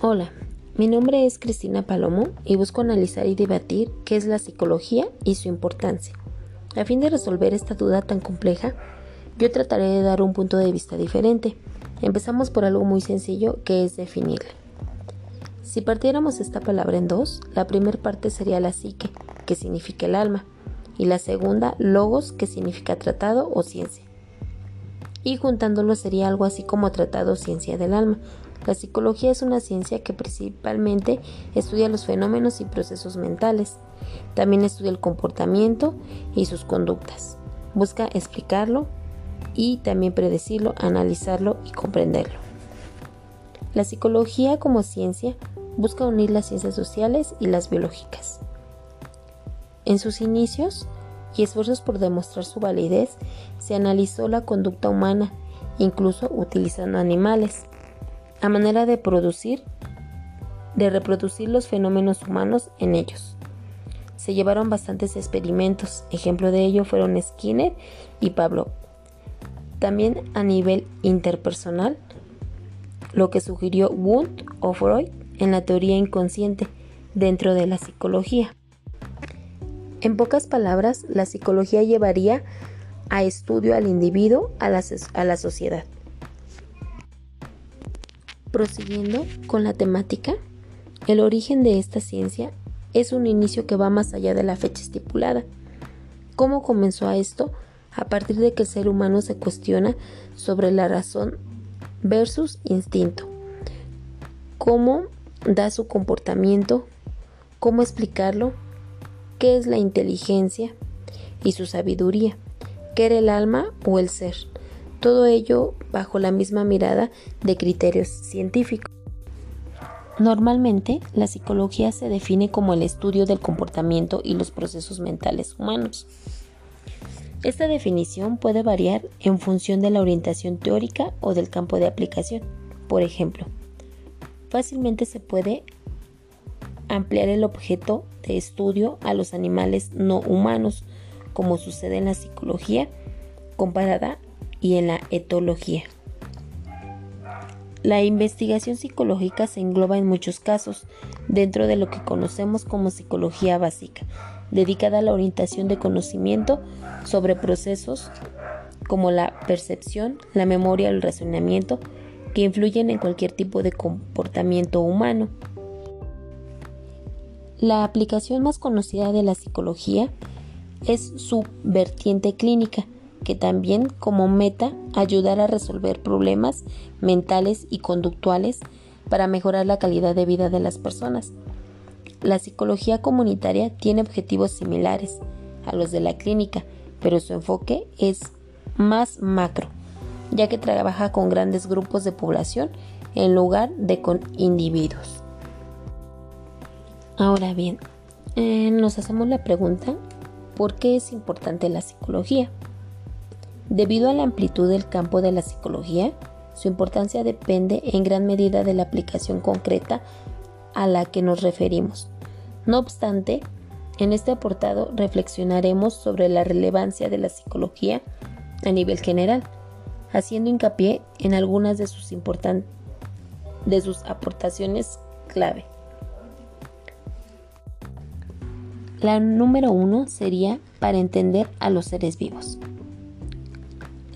Hola, mi nombre es Cristina Palomo y busco analizar y debatir qué es la psicología y su importancia. A fin de resolver esta duda tan compleja, yo trataré de dar un punto de vista diferente. Empezamos por algo muy sencillo que es definirla. Si partiéramos esta palabra en dos, la primera parte sería la psique, que significa el alma, y la segunda, logos, que significa tratado o ciencia. Y juntándolo sería algo así como tratado ciencia del alma, la psicología es una ciencia que principalmente estudia los fenómenos y procesos mentales. También estudia el comportamiento y sus conductas. Busca explicarlo y también predecirlo, analizarlo y comprenderlo. La psicología como ciencia busca unir las ciencias sociales y las biológicas. En sus inicios y esfuerzos por demostrar su validez, se analizó la conducta humana, incluso utilizando animales a manera de producir, de reproducir los fenómenos humanos en ellos. Se llevaron bastantes experimentos, ejemplo de ello fueron Skinner y Pablo. También a nivel interpersonal, lo que sugirió Wundt o Freud en la teoría inconsciente dentro de la psicología. En pocas palabras, la psicología llevaría a estudio al individuo, a la, a la sociedad. Prosiguiendo con la temática, el origen de esta ciencia es un inicio que va más allá de la fecha estipulada. ¿Cómo comenzó a esto? A partir de que el ser humano se cuestiona sobre la razón versus instinto. ¿Cómo da su comportamiento? ¿Cómo explicarlo? ¿Qué es la inteligencia y su sabiduría? ¿Qué era el alma o el ser? Todo ello bajo la misma mirada de criterios científicos. Normalmente, la psicología se define como el estudio del comportamiento y los procesos mentales humanos. Esta definición puede variar en función de la orientación teórica o del campo de aplicación. Por ejemplo, fácilmente se puede ampliar el objeto de estudio a los animales no humanos, como sucede en la psicología comparada y en la etología. La investigación psicológica se engloba en muchos casos dentro de lo que conocemos como psicología básica, dedicada a la orientación de conocimiento sobre procesos como la percepción, la memoria y el razonamiento que influyen en cualquier tipo de comportamiento humano. La aplicación más conocida de la psicología es su vertiente clínica, que también como meta ayudar a resolver problemas mentales y conductuales para mejorar la calidad de vida de las personas. La psicología comunitaria tiene objetivos similares a los de la clínica, pero su enfoque es más macro, ya que trabaja con grandes grupos de población en lugar de con individuos. Ahora bien, eh, nos hacemos la pregunta, ¿por qué es importante la psicología? Debido a la amplitud del campo de la psicología, su importancia depende en gran medida de la aplicación concreta a la que nos referimos. No obstante, en este aportado reflexionaremos sobre la relevancia de la psicología a nivel general, haciendo hincapié en algunas de sus, de sus aportaciones clave. La número uno sería para entender a los seres vivos.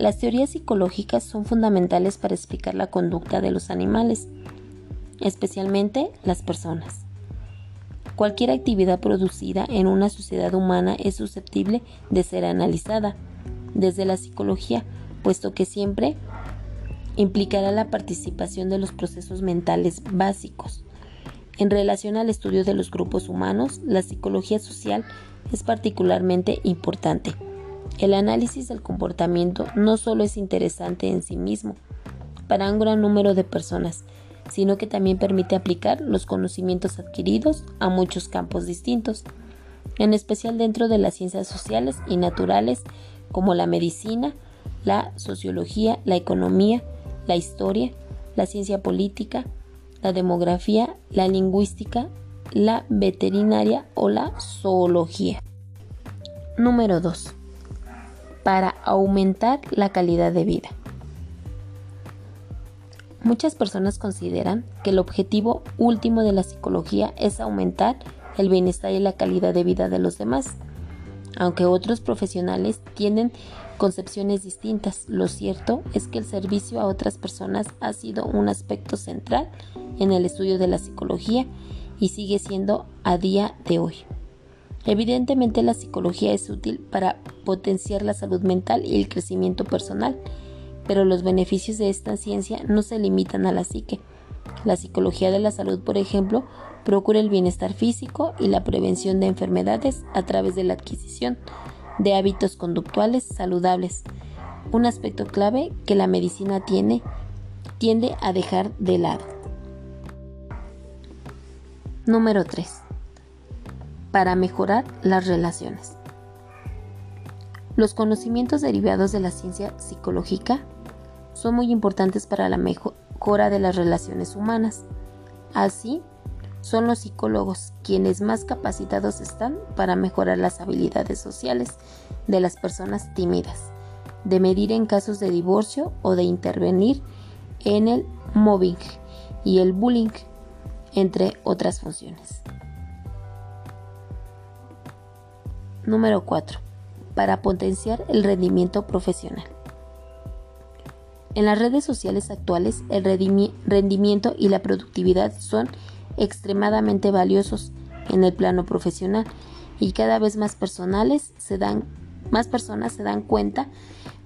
Las teorías psicológicas son fundamentales para explicar la conducta de los animales, especialmente las personas. Cualquier actividad producida en una sociedad humana es susceptible de ser analizada desde la psicología, puesto que siempre implicará la participación de los procesos mentales básicos. En relación al estudio de los grupos humanos, la psicología social es particularmente importante el análisis del comportamiento no solo es interesante en sí mismo para un gran número de personas, sino que también permite aplicar los conocimientos adquiridos a muchos campos distintos, en especial dentro de las ciencias sociales y naturales como la medicina, la sociología, la economía, la historia, la ciencia política, la demografía, la lingüística, la veterinaria o la zoología. Número 2 para aumentar la calidad de vida. Muchas personas consideran que el objetivo último de la psicología es aumentar el bienestar y la calidad de vida de los demás. Aunque otros profesionales tienen concepciones distintas, lo cierto es que el servicio a otras personas ha sido un aspecto central en el estudio de la psicología y sigue siendo a día de hoy. Evidentemente la psicología es útil para potenciar la salud mental y el crecimiento personal, pero los beneficios de esta ciencia no se limitan a la psique. La psicología de la salud, por ejemplo, procura el bienestar físico y la prevención de enfermedades a través de la adquisición de hábitos conductuales saludables, un aspecto clave que la medicina tiene, tiende a dejar de lado. Número 3. Para mejorar las relaciones. Los conocimientos derivados de la ciencia psicológica son muy importantes para la mejora de las relaciones humanas. Así, son los psicólogos quienes más capacitados están para mejorar las habilidades sociales de las personas tímidas, de medir en casos de divorcio o de intervenir en el mobbing y el bullying, entre otras funciones. Número 4 para potenciar el rendimiento profesional. En las redes sociales actuales, el rendimiento y la productividad son extremadamente valiosos en el plano profesional y cada vez más personales se dan más personas se dan cuenta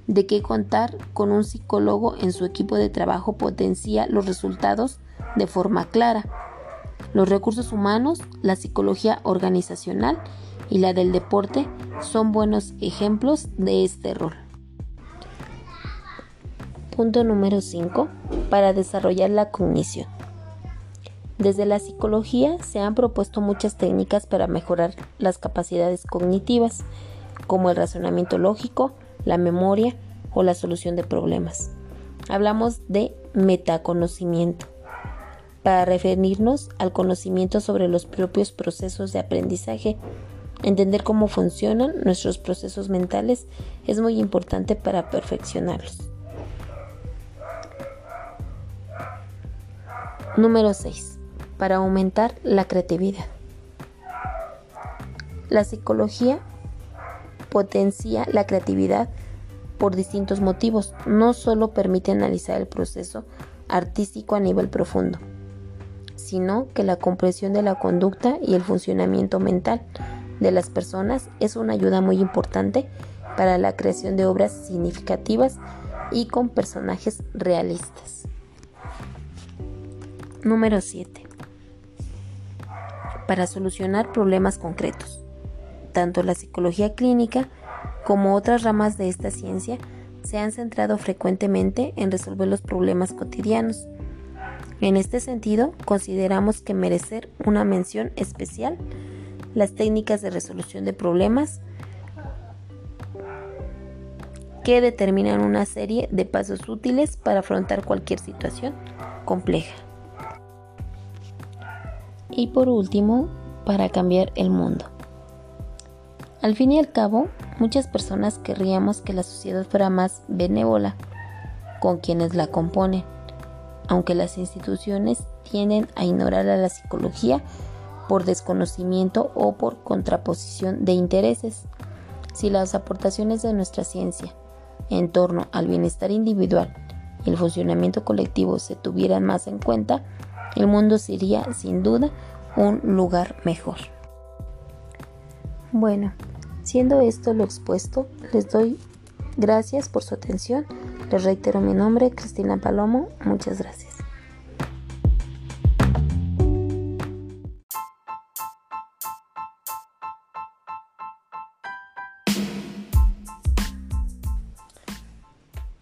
de que contar con un psicólogo en su equipo de trabajo potencia los resultados de forma clara. Los recursos humanos, la psicología organizacional y la del deporte son buenos ejemplos de este rol. Punto número 5. Para desarrollar la cognición. Desde la psicología se han propuesto muchas técnicas para mejorar las capacidades cognitivas, como el razonamiento lógico, la memoria o la solución de problemas. Hablamos de metaconocimiento para referirnos al conocimiento sobre los propios procesos de aprendizaje Entender cómo funcionan nuestros procesos mentales es muy importante para perfeccionarlos. Número 6. Para aumentar la creatividad. La psicología potencia la creatividad por distintos motivos. No solo permite analizar el proceso artístico a nivel profundo, sino que la comprensión de la conducta y el funcionamiento mental de las personas es una ayuda muy importante para la creación de obras significativas y con personajes realistas. Número 7. Para solucionar problemas concretos. Tanto la psicología clínica como otras ramas de esta ciencia se han centrado frecuentemente en resolver los problemas cotidianos. En este sentido, consideramos que merecer una mención especial las técnicas de resolución de problemas que determinan una serie de pasos útiles para afrontar cualquier situación compleja. Y por último, para cambiar el mundo. Al fin y al cabo, muchas personas querríamos que la sociedad fuera más benévola con quienes la componen, aunque las instituciones tienden a ignorar a la psicología por desconocimiento o por contraposición de intereses. Si las aportaciones de nuestra ciencia en torno al bienestar individual y el funcionamiento colectivo se tuvieran más en cuenta, el mundo sería sin duda un lugar mejor. Bueno, siendo esto lo expuesto, les doy gracias por su atención. Les reitero mi nombre, Cristina Palomo. Muchas gracias.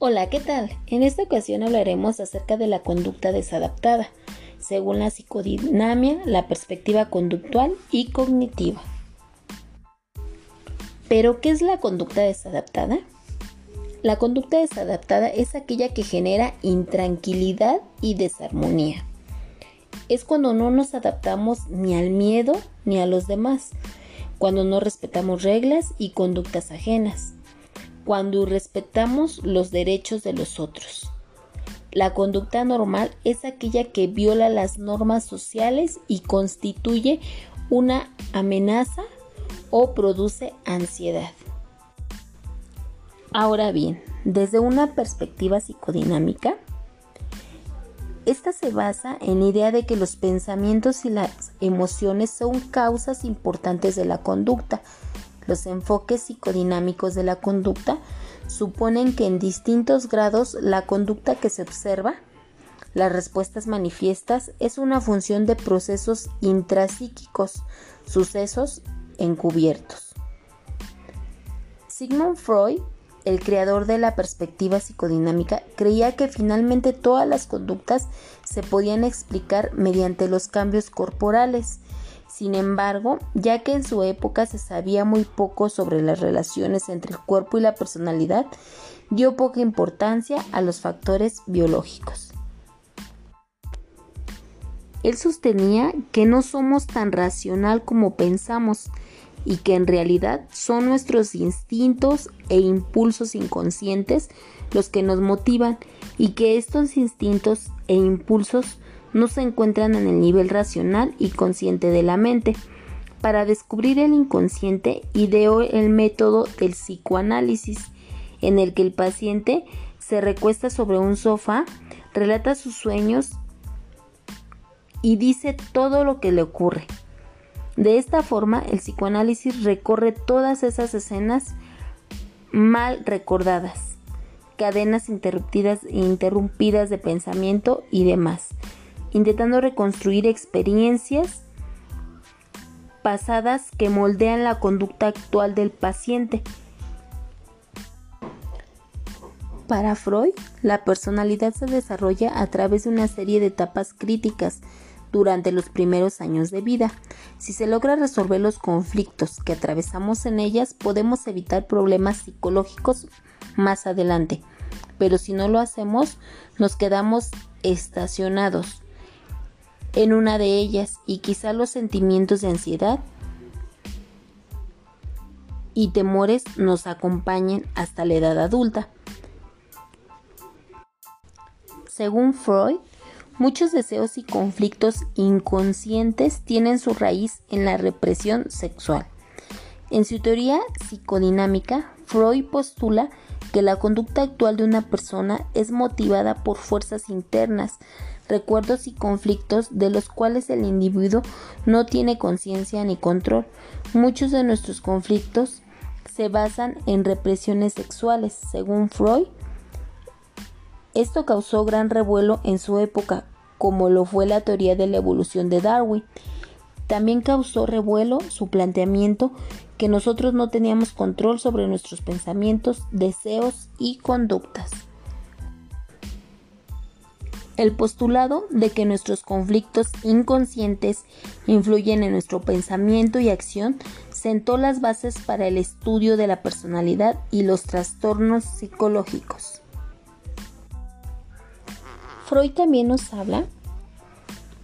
Hola, ¿qué tal? En esta ocasión hablaremos acerca de la conducta desadaptada, según la psicodinamia, la perspectiva conductual y cognitiva. ¿Pero qué es la conducta desadaptada? La conducta desadaptada es aquella que genera intranquilidad y desarmonía. Es cuando no nos adaptamos ni al miedo ni a los demás, cuando no respetamos reglas y conductas ajenas cuando respetamos los derechos de los otros. La conducta normal es aquella que viola las normas sociales y constituye una amenaza o produce ansiedad. Ahora bien, desde una perspectiva psicodinámica, esta se basa en la idea de que los pensamientos y las emociones son causas importantes de la conducta. Los enfoques psicodinámicos de la conducta suponen que en distintos grados la conducta que se observa, las respuestas manifiestas, es una función de procesos intrapsíquicos, sucesos encubiertos. Sigmund Freud el creador de la perspectiva psicodinámica, creía que finalmente todas las conductas se podían explicar mediante los cambios corporales. Sin embargo, ya que en su época se sabía muy poco sobre las relaciones entre el cuerpo y la personalidad, dio poca importancia a los factores biológicos. Él sostenía que no somos tan racional como pensamos, y que en realidad son nuestros instintos e impulsos inconscientes los que nos motivan y que estos instintos e impulsos no se encuentran en el nivel racional y consciente de la mente. Para descubrir el inconsciente ideó el método del psicoanálisis, en el que el paciente se recuesta sobre un sofá, relata sus sueños y dice todo lo que le ocurre. De esta forma, el psicoanálisis recorre todas esas escenas mal recordadas, cadenas interrumpidas, interrumpidas de pensamiento y demás, intentando reconstruir experiencias pasadas que moldean la conducta actual del paciente. Para Freud, la personalidad se desarrolla a través de una serie de etapas críticas durante los primeros años de vida. Si se logra resolver los conflictos que atravesamos en ellas, podemos evitar problemas psicológicos más adelante. Pero si no lo hacemos, nos quedamos estacionados en una de ellas y quizá los sentimientos de ansiedad y temores nos acompañen hasta la edad adulta. Según Freud, Muchos deseos y conflictos inconscientes tienen su raíz en la represión sexual. En su teoría psicodinámica, Freud postula que la conducta actual de una persona es motivada por fuerzas internas, recuerdos y conflictos de los cuales el individuo no tiene conciencia ni control. Muchos de nuestros conflictos se basan en represiones sexuales, según Freud. Esto causó gran revuelo en su época, como lo fue la teoría de la evolución de Darwin. También causó revuelo su planteamiento que nosotros no teníamos control sobre nuestros pensamientos, deseos y conductas. El postulado de que nuestros conflictos inconscientes influyen en nuestro pensamiento y acción sentó las bases para el estudio de la personalidad y los trastornos psicológicos. Freud también nos habla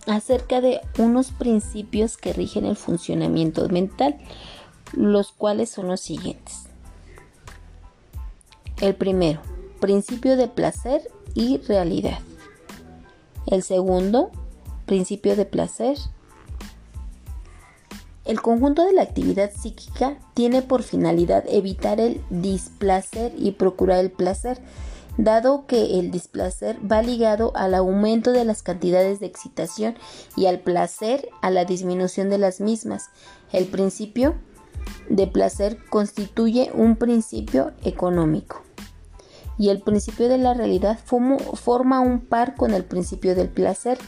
acerca de unos principios que rigen el funcionamiento mental, los cuales son los siguientes. El primero, principio de placer y realidad. El segundo, principio de placer. El conjunto de la actividad psíquica tiene por finalidad evitar el displacer y procurar el placer dado que el displacer va ligado al aumento de las cantidades de excitación y al placer a la disminución de las mismas. El principio de placer constituye un principio económico y el principio de la realidad forma un par con el principio del placer,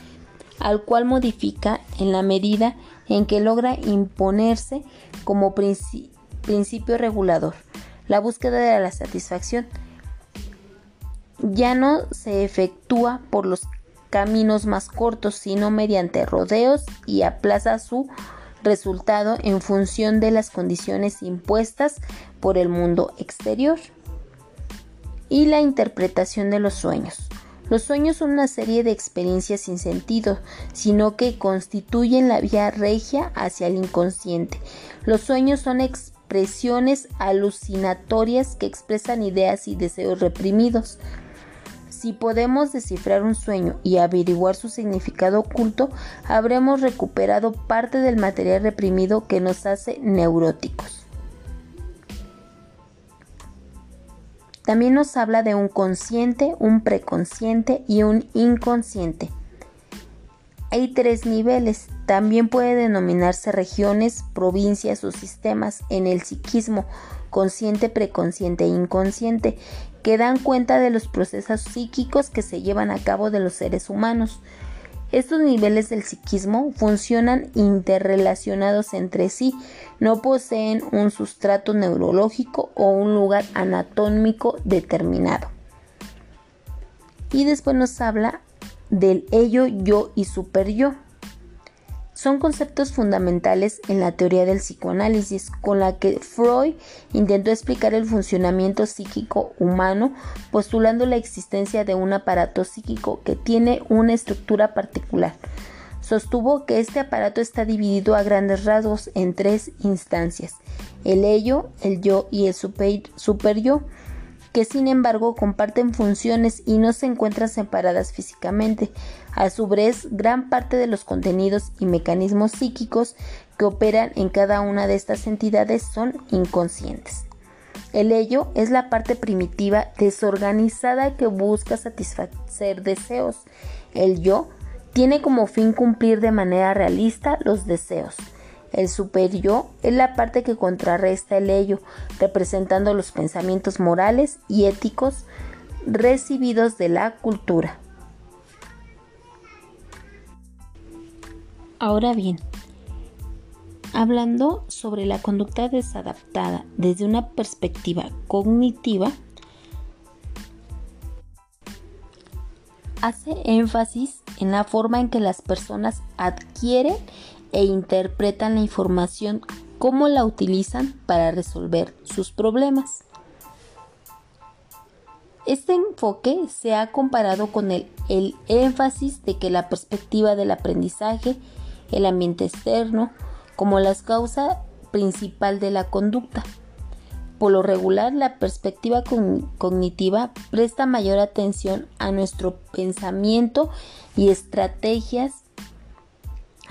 al cual modifica en la medida en que logra imponerse como principio regulador la búsqueda de la satisfacción ya no se efectúa por los caminos más cortos, sino mediante rodeos y aplaza su resultado en función de las condiciones impuestas por el mundo exterior. Y la interpretación de los sueños. Los sueños son una serie de experiencias sin sentido, sino que constituyen la vía regia hacia el inconsciente. Los sueños son expresiones alucinatorias que expresan ideas y deseos reprimidos Si podemos descifrar un sueño y averiguar su significado oculto, habremos recuperado parte del material reprimido que nos hace neuróticos. También nos habla de un consciente, un preconsciente y un inconsciente. Hay tres niveles. También puede denominarse regiones, provincias o sistemas en el psiquismo, consciente, preconsciente e inconsciente, que dan cuenta de los procesos psíquicos que se llevan a cabo de los seres humanos. Estos niveles del psiquismo funcionan interrelacionados entre sí, no poseen un sustrato neurológico o un lugar anatómico determinado. Y después nos habla del ello, yo y super yo son conceptos fundamentales en la teoría del psicoanálisis, con la que Freud intentó explicar el funcionamiento psíquico humano, postulando la existencia de un aparato psíquico que tiene una estructura particular. Sostuvo que este aparato está dividido a grandes rasgos en tres instancias, el ello, el yo y el super, super yo que sin embargo comparten funciones y no se encuentran separadas físicamente. A su vez, gran parte de los contenidos y mecanismos psíquicos que operan en cada una de estas entidades son inconscientes. El ello es la parte primitiva desorganizada que busca satisfacer deseos. El yo tiene como fin cumplir de manera realista los deseos. El super-yo es la parte que contrarresta el ello, representando los pensamientos morales y éticos recibidos de la cultura. Ahora bien, hablando sobre la conducta desadaptada desde una perspectiva cognitiva, hace énfasis en la forma en que las personas adquieren e interpretan la información cómo la utilizan para resolver sus problemas. Este enfoque se ha comparado con el, el, énfasis de que la perspectiva del aprendizaje, el ambiente externo, como la causa principal de la conducta. Por lo regular, la perspectiva cognitiva presta mayor atención a nuestro pensamiento y estrategias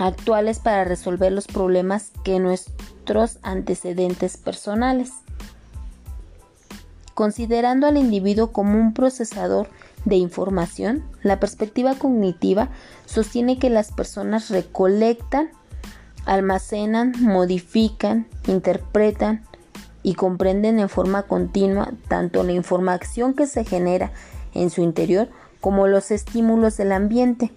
actuales para resolver los problemas que nuestros antecedentes personales. Considerando al individuo como un procesador de información, la perspectiva cognitiva sostiene que las personas recolectan, almacenan, modifican, interpretan y comprenden en forma continua tanto la información que se genera en su interior como los estímulos del ambiente.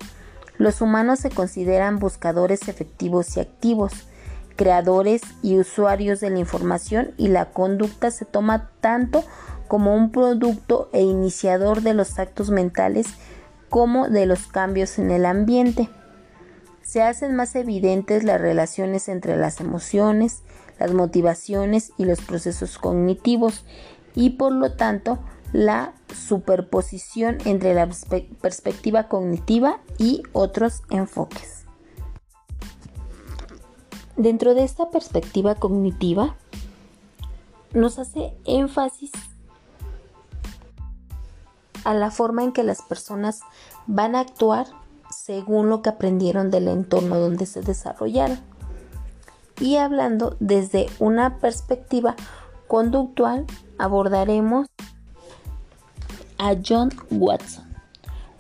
Los humanos se consideran buscadores efectivos y activos, creadores y usuarios de la información y la conducta se toma tanto como un producto e iniciador de los actos mentales como de los cambios en el ambiente. Se hacen más evidentes las relaciones entre las emociones, las motivaciones y los procesos cognitivos y por lo tanto la superposición entre la perspectiva cognitiva y otros enfoques. Dentro de esta perspectiva cognitiva, nos hace énfasis a la forma en que las personas van a actuar según lo que aprendieron del entorno donde se desarrollaron. Y hablando desde una perspectiva conductual, abordaremos a John Watson,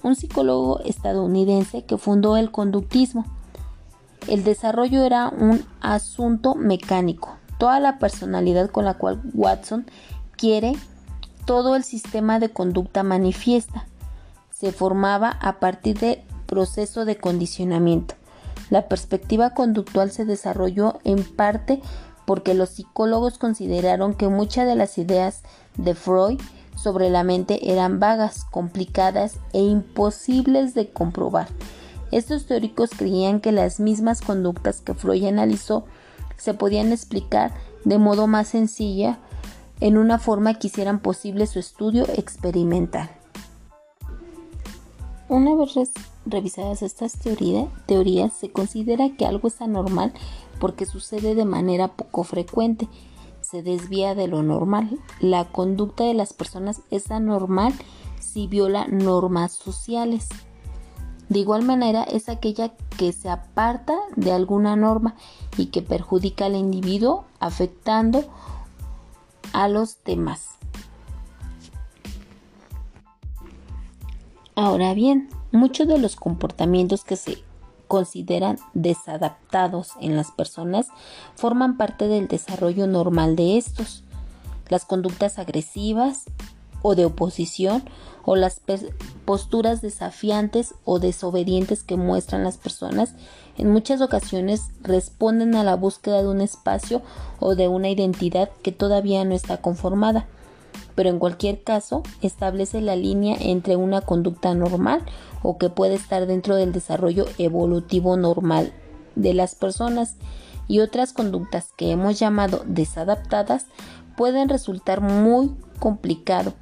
un psicólogo estadounidense que fundó el conductismo. El desarrollo era un asunto mecánico, toda la personalidad con la cual Watson quiere todo el sistema de conducta manifiesta. Se formaba a partir del proceso de condicionamiento. La perspectiva conductual se desarrolló en parte porque los psicólogos consideraron que muchas de las ideas de Freud sobre la mente eran vagas, complicadas e imposibles de comprobar. Estos teóricos creían que las mismas conductas que Freud analizó se podían explicar de modo más sencilla en una forma que hicieran posible su estudio experimental. Una vez revisadas estas teorías, se considera que algo es anormal porque sucede de manera poco frecuente se desvía de lo normal. La conducta de las personas es anormal si viola normas sociales. De igual manera es aquella que se aparta de alguna norma y que perjudica al individuo afectando a los demás. Ahora bien, muchos de los comportamientos que se consideran desadaptados en las personas forman parte del desarrollo normal de estos. Las conductas agresivas o de oposición o las posturas desafiantes o desobedientes que muestran las personas en muchas ocasiones responden a la búsqueda de un espacio o de una identidad que todavía no está conformada, pero en cualquier caso establece la línea entre una conducta normal o que puede estar dentro del desarrollo evolutivo normal de las personas y otras conductas que hemos llamado desadaptadas pueden resultar muy complicado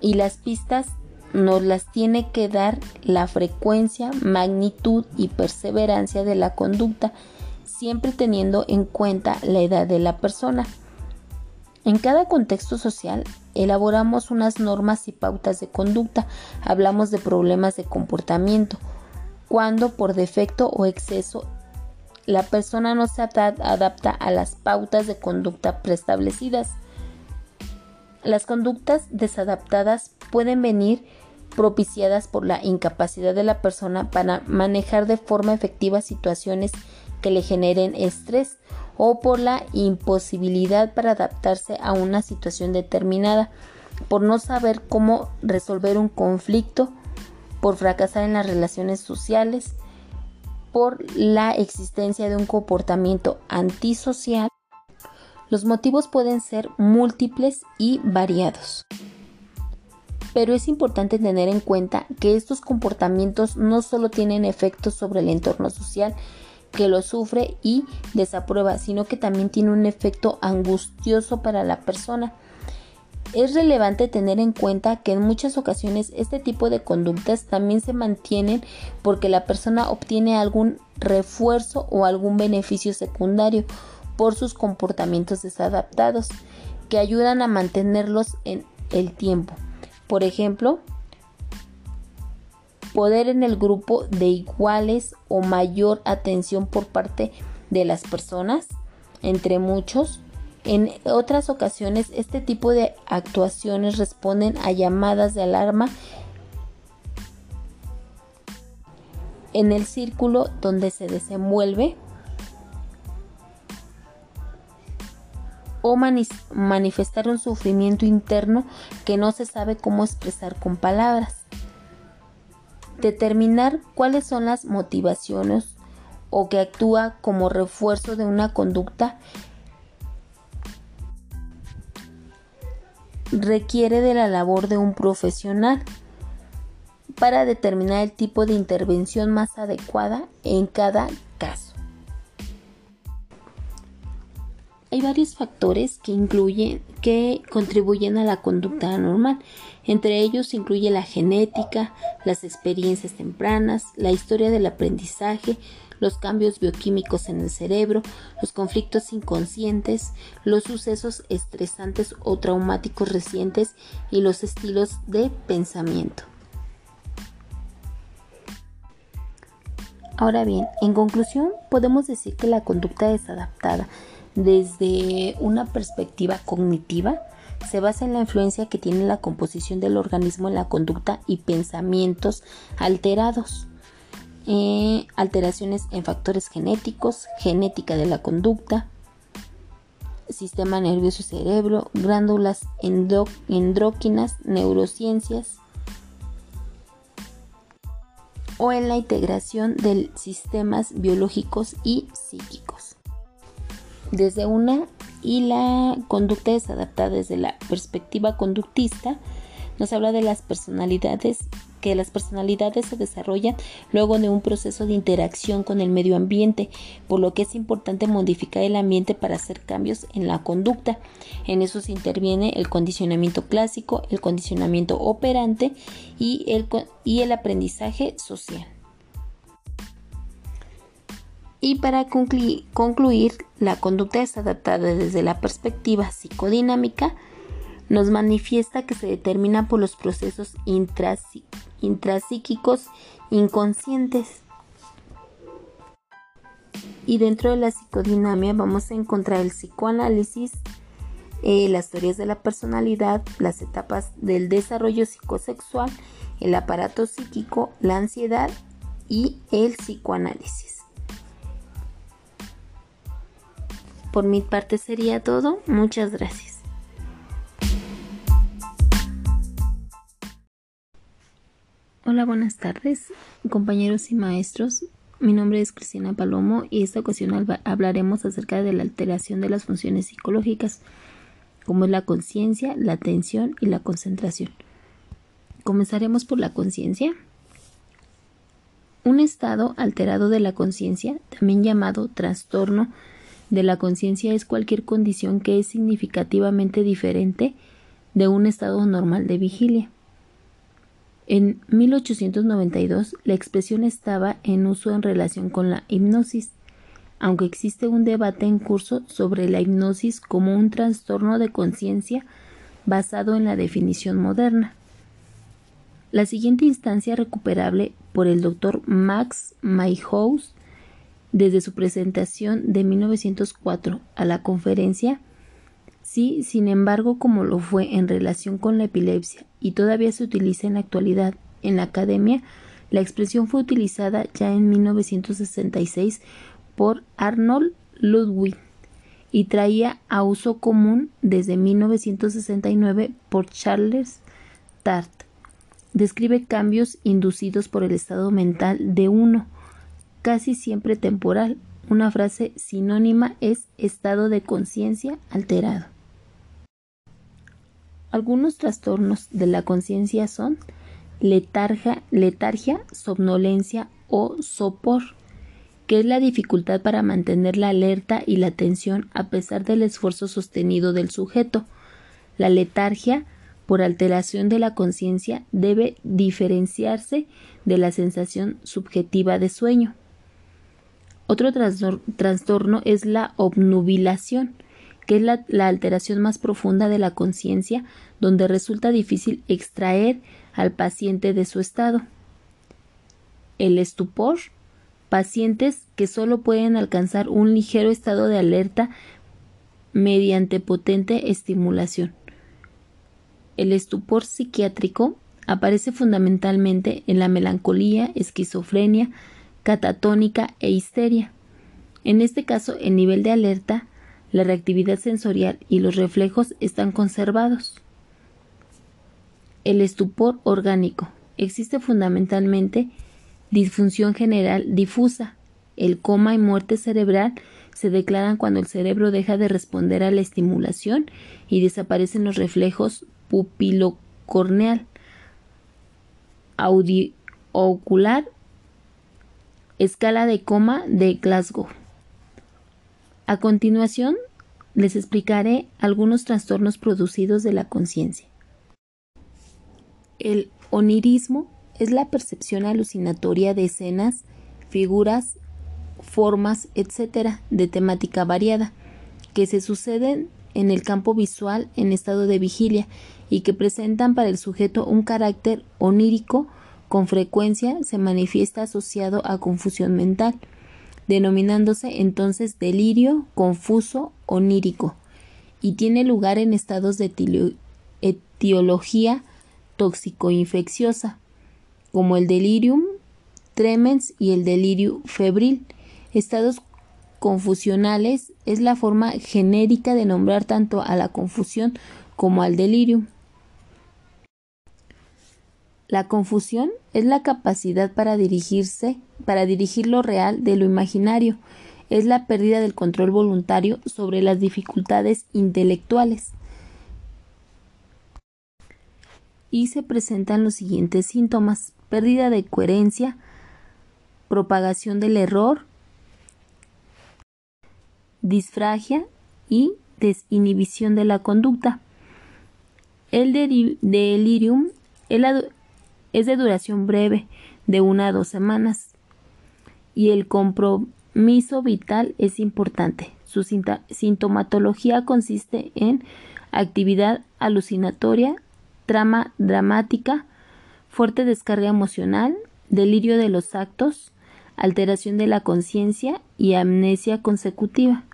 y las pistas nos las tiene que dar la frecuencia, magnitud y perseverancia de la conducta, siempre teniendo en cuenta la edad de la persona. En cada contexto social elaboramos unas normas y pautas de conducta, hablamos de problemas de comportamiento, cuando por defecto o exceso la persona no se adapta a las pautas de conducta preestablecidas. Las conductas desadaptadas pueden venir propiciadas por la incapacidad de la persona para manejar de forma efectiva situaciones que le generen estrés o por la imposibilidad para adaptarse a una situación determinada, por no saber cómo resolver un conflicto, por fracasar en las relaciones sociales, por la existencia de un comportamiento antisocial los motivos pueden ser múltiples y variados. Pero es importante tener en cuenta que estos comportamientos no solo tienen efectos sobre el entorno social que lo sufre y desaprueba, sino que también tiene un efecto angustioso para la persona. Es relevante tener en cuenta que en muchas ocasiones este tipo de conductas también se mantienen porque la persona obtiene algún refuerzo o algún beneficio secundario por sus comportamientos desadaptados que ayudan a mantenerlos en el tiempo. Por ejemplo, poder en el grupo de iguales o mayor atención por parte de las personas, entre muchos. En otras ocasiones, este tipo de actuaciones responden a llamadas de alarma en el círculo donde se desenvuelve o manifestar un sufrimiento interno que no se sabe cómo expresar con palabras. Determinar cuáles son las motivaciones o que actúa como refuerzo de una conducta requiere de la labor de un profesional para determinar el tipo de intervención más adecuada en cada caso. Hay varios factores que incluyen que contribuyen a la conducta anormal. Entre ellos se incluye la genética, las experiencias tempranas, la historia del aprendizaje, los cambios bioquímicos en el cerebro, los conflictos inconscientes, los sucesos estresantes o traumáticos recientes y los estilos de pensamiento. Ahora bien, en conclusión, podemos decir que la conducta desadaptada desde una perspectiva cognitiva se basa en la influencia que tiene la composición del organismo en la conducta y pensamientos alterados. Eh, alteraciones en factores genéticos, genética de la conducta, sistema nervioso y cerebro, glándulas endóquinas, neurociencias o en la integración de sistemas biológicos y psíquicos desde una y la conducta desadaptada desde la perspectiva conductista nos habla de las personalidades que las personalidades se desarrollan luego de un proceso de interacción con el medio ambiente, por lo que es importante modificar el ambiente para hacer cambios en la conducta. En eso se interviene el condicionamiento clásico, el condicionamiento operante y el, y el aprendizaje social. Y para concluir, la conducta es adaptada desde la perspectiva psicodinámica, nos manifiesta que se determina por los procesos intrapsíquicos inconscientes. Y dentro de la psicodinamia vamos a encontrar el psicoanálisis, eh, las teorías de la personalidad, las etapas del desarrollo psicosexual, el aparato psíquico, la ansiedad y el psicoanálisis. Por mi parte sería todo. Muchas gracias. Hola, buenas tardes, compañeros y maestros. Mi nombre es Cristina Palomo y esta ocasión hablaremos acerca de la alteración de las funciones psicológicas, como es la conciencia, la atención y la concentración. Comenzaremos por la conciencia. Un estado alterado de la conciencia, también llamado trastorno de la conciencia, es cualquier condición que es significativamente diferente de un estado normal de vigilia. En 1892 la expresión estaba en uso en relación con la hipnosis, aunque existe un debate en curso sobre la hipnosis como un trastorno de conciencia basado en la definición moderna. La siguiente instancia recuperable por el doctor Max Mayhouse desde su presentación de 1904 a la conferencia Sí, sin embargo, como lo fue en relación con la epilepsia y todavía se utiliza en la actualidad en la academia, la expresión fue utilizada ya en 1966 por Arnold Ludwig y traía a uso común desde 1969 por Charles Tart. Describe cambios inducidos por el estado mental de uno, casi siempre temporal. Una frase sinónima es estado de conciencia alterado. Algunos trastornos de la conciencia son letargia, letargia, somnolencia o sopor, que es la dificultad para mantener la alerta y la atención a pesar del esfuerzo sostenido del sujeto. La letargia, por alteración de la conciencia, debe diferenciarse de la sensación subjetiva de sueño. Otro trastorno es la obnubilación, que es la, alteración más profunda de la conciencia, donde resulta difícil extraer al paciente de su estado. El estupor, pacientes que solo pueden alcanzar un ligero estado de alerta mediante potente estimulación. El estupor psiquiátrico aparece fundamentalmente en la melancolía, esquizofrenia, catatónica e histeria. En este caso, el nivel de alerta la reactividad sensorial y los reflejos están conservados. El estupor orgánico existe fundamentalmente disfunción general difusa. El coma y muerte cerebral se declaran cuando el cerebro deja de responder a la estimulación y desaparecen los reflejos pupilocorneal, ocular, escala de coma de Glasgow. A continuación, les explicaré algunos trastornos producidos de la conciencia. El onirismo es la percepción alucinatoria de escenas, figuras, formas, etc., de temática variada, que se suceden en el campo visual en estado de vigilia y que presentan para el sujeto un carácter onírico, con frecuencia se manifiesta asociado a confusión mental denominándose entonces delirio confuso onírico, y tiene lugar en estados de etiología tóxico-infecciosa, como el delirium tremens y el delirio febril. Estados confusionales es la forma genérica de nombrar tanto a la confusión como al delirium. La confusión es la capacidad para dirigirse, para dirigir lo real de lo imaginario, es la pérdida del control voluntario sobre las dificultades intelectuales. Y se presentan los siguientes síntomas: pérdida de coherencia, propagación del error, disfragia y desinhibición de la conducta. El delirium es la es de duración breve, de una a dos semanas, y el compromiso vital es importante. Su sintomatología consiste en actividad alucinatoria, trama dramática, fuerte descarga emocional, delirio de los actos, alteración de la conciencia y amnesia consecutiva.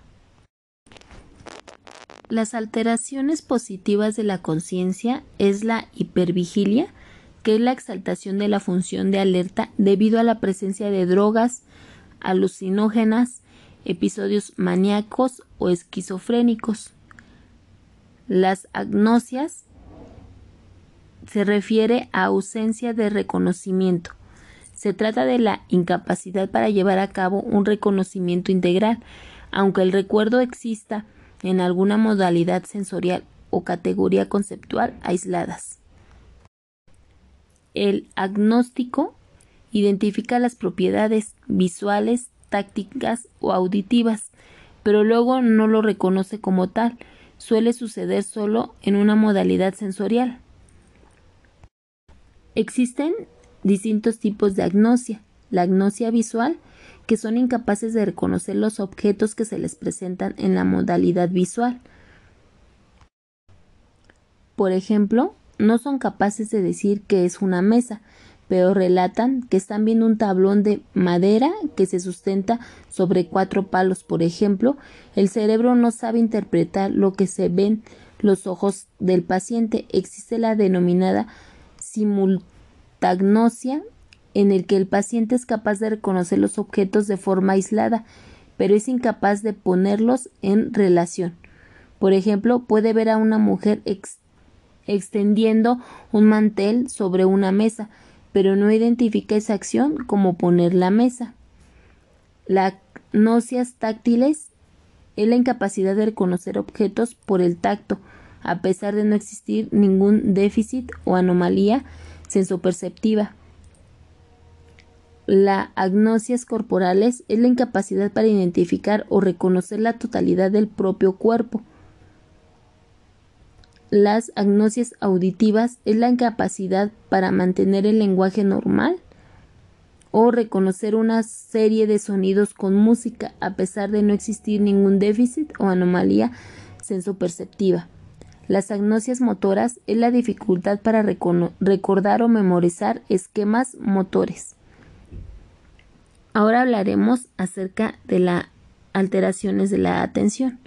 Las alteraciones positivas de la conciencia es la hipervigilia, que es la exaltación de la función de alerta debido a la presencia de drogas alucinógenas, episodios maníacos o esquizofrénicos. Las agnosias se refiere a ausencia de reconocimiento. Se trata de la incapacidad para llevar a cabo un reconocimiento integral, aunque el recuerdo exista en alguna modalidad sensorial o categoría conceptual aisladas. El agnóstico identifica las propiedades visuales, tácticas o auditivas, pero luego no lo reconoce como tal. Suele suceder solo en una modalidad sensorial. Existen distintos tipos de agnosia. La agnosia visual que son incapaces de reconocer los objetos que se les presentan en la modalidad visual. Por ejemplo, no son capaces de decir que es una mesa, pero relatan que están viendo un tablón de madera que se sustenta sobre cuatro palos, por ejemplo, el cerebro no sabe interpretar lo que se ven los ojos del paciente. Existe la denominada simultagnosia en el que el paciente es capaz de reconocer los objetos de forma aislada, pero es incapaz de ponerlos en relación. Por ejemplo, puede ver a una mujer extendiendo un mantel sobre una mesa, pero no identifica esa acción como poner la mesa. Las nocias táctiles es la incapacidad de reconocer objetos por el tacto, a pesar de no existir ningún déficit o anomalía sensoperceptiva. La agnosias corporales es la incapacidad para identificar o reconocer la totalidad del propio cuerpo. Las agnosias auditivas es la incapacidad para mantener el lenguaje normal o reconocer una serie de sonidos con música a pesar de no existir ningún déficit o anomalía sensoperceptiva. Las agnosias motoras es la dificultad para recordar o memorizar esquemas motores. Ahora hablaremos acerca de las alteraciones de la atención.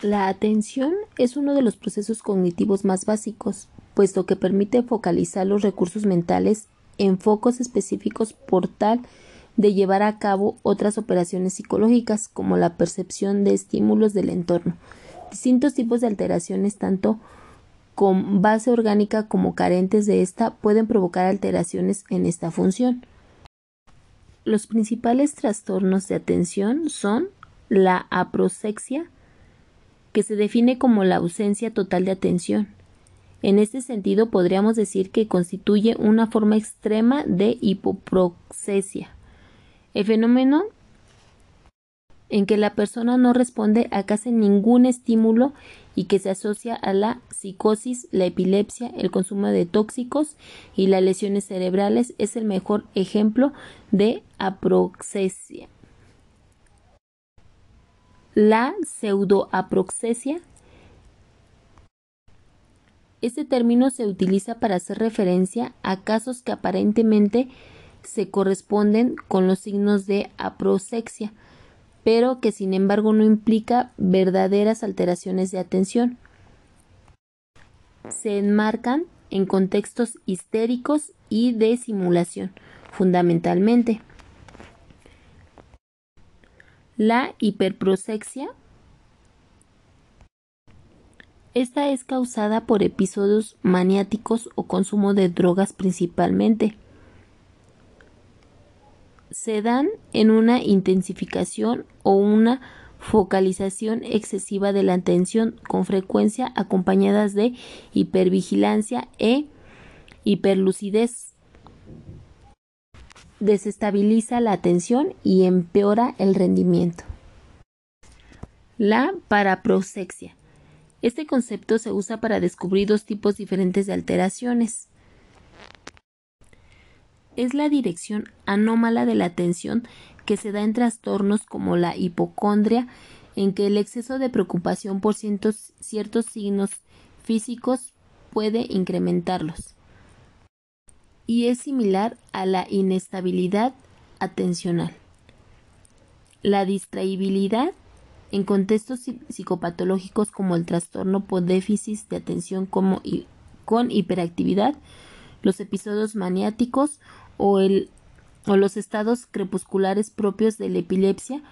La atención es uno de los procesos cognitivos más básicos, puesto que permite focalizar los recursos mentales en focos específicos por tal de llevar a cabo otras operaciones psicológicas como la percepción de estímulos del entorno. Distintos tipos de alteraciones, tanto con base orgánica como carentes de esta, pueden provocar alteraciones en esta función. Los principales trastornos de atención son la aproxexia, que se define como la ausencia total de atención. En este sentido, podríamos decir que constituye una forma extrema de hipoproxesia. El fenómeno en que la persona no responde a casi ningún estímulo y que se asocia a la psicosis, la epilepsia, el consumo de tóxicos y las lesiones cerebrales es el mejor ejemplo de aproxesia. La pseudoaproxesia este término se utiliza para hacer referencia a casos que aparentemente se corresponden con los signos de aproxexia, pero que sin embargo no implica verdaderas alteraciones de atención. Se enmarcan en contextos histéricos y de simulación, fundamentalmente. La hiperprosexia esta es causada por episodios maniáticos o consumo de drogas principalmente se dan en una intensificación o una focalización excesiva de la atención con frecuencia acompañadas de hipervigilancia e hiperlucidez. Desestabiliza la atención y empeora el rendimiento. La paraprosexia. Este concepto se usa para descubrir dos tipos diferentes de alteraciones es la dirección anómala de la atención que se da en trastornos como la hipocondria, en que el exceso de preocupación por ciertos, ciertos signos físicos puede incrementarlos. Y es similar a la inestabilidad atencional. La distraibilidad en contextos psicopatológicos como el trastorno por déficit de atención como con hiperactividad, los episodios maniáticos o, o los estados crepusculares propios de la epilepsia,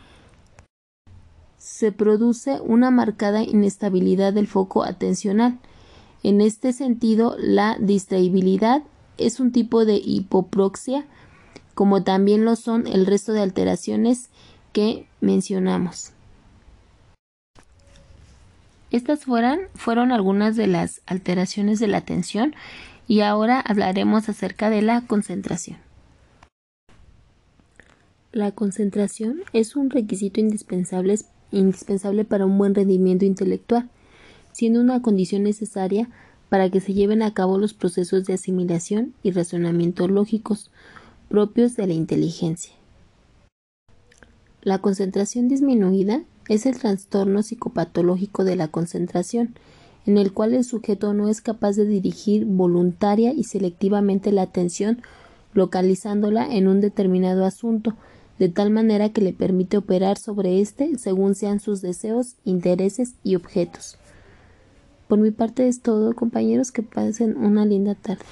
se produce una marcada inestabilidad del foco atencional. En este sentido, la distraibilidad es un tipo de hipoproxia, como también lo son el resto de alteraciones que mencionamos. Estas fueron, algunas de las alteraciones de la atención y ahora hablaremos acerca de la concentración. La concentración es un requisito indispensable, indispensable para un buen rendimiento intelectual, siendo una condición necesaria para que se lleven a cabo los procesos de asimilación y razonamiento lógicos propios de la inteligencia. La concentración disminuida es el trastorno psicopatológico de la concentración, en el cual el sujeto no es capaz de dirigir voluntaria y selectivamente la atención localizándola en un determinado asunto, de tal manera que le permite operar sobre éste según sean sus deseos, intereses y objetos. Por mi parte es todo, compañeros, que pasen una linda tarde.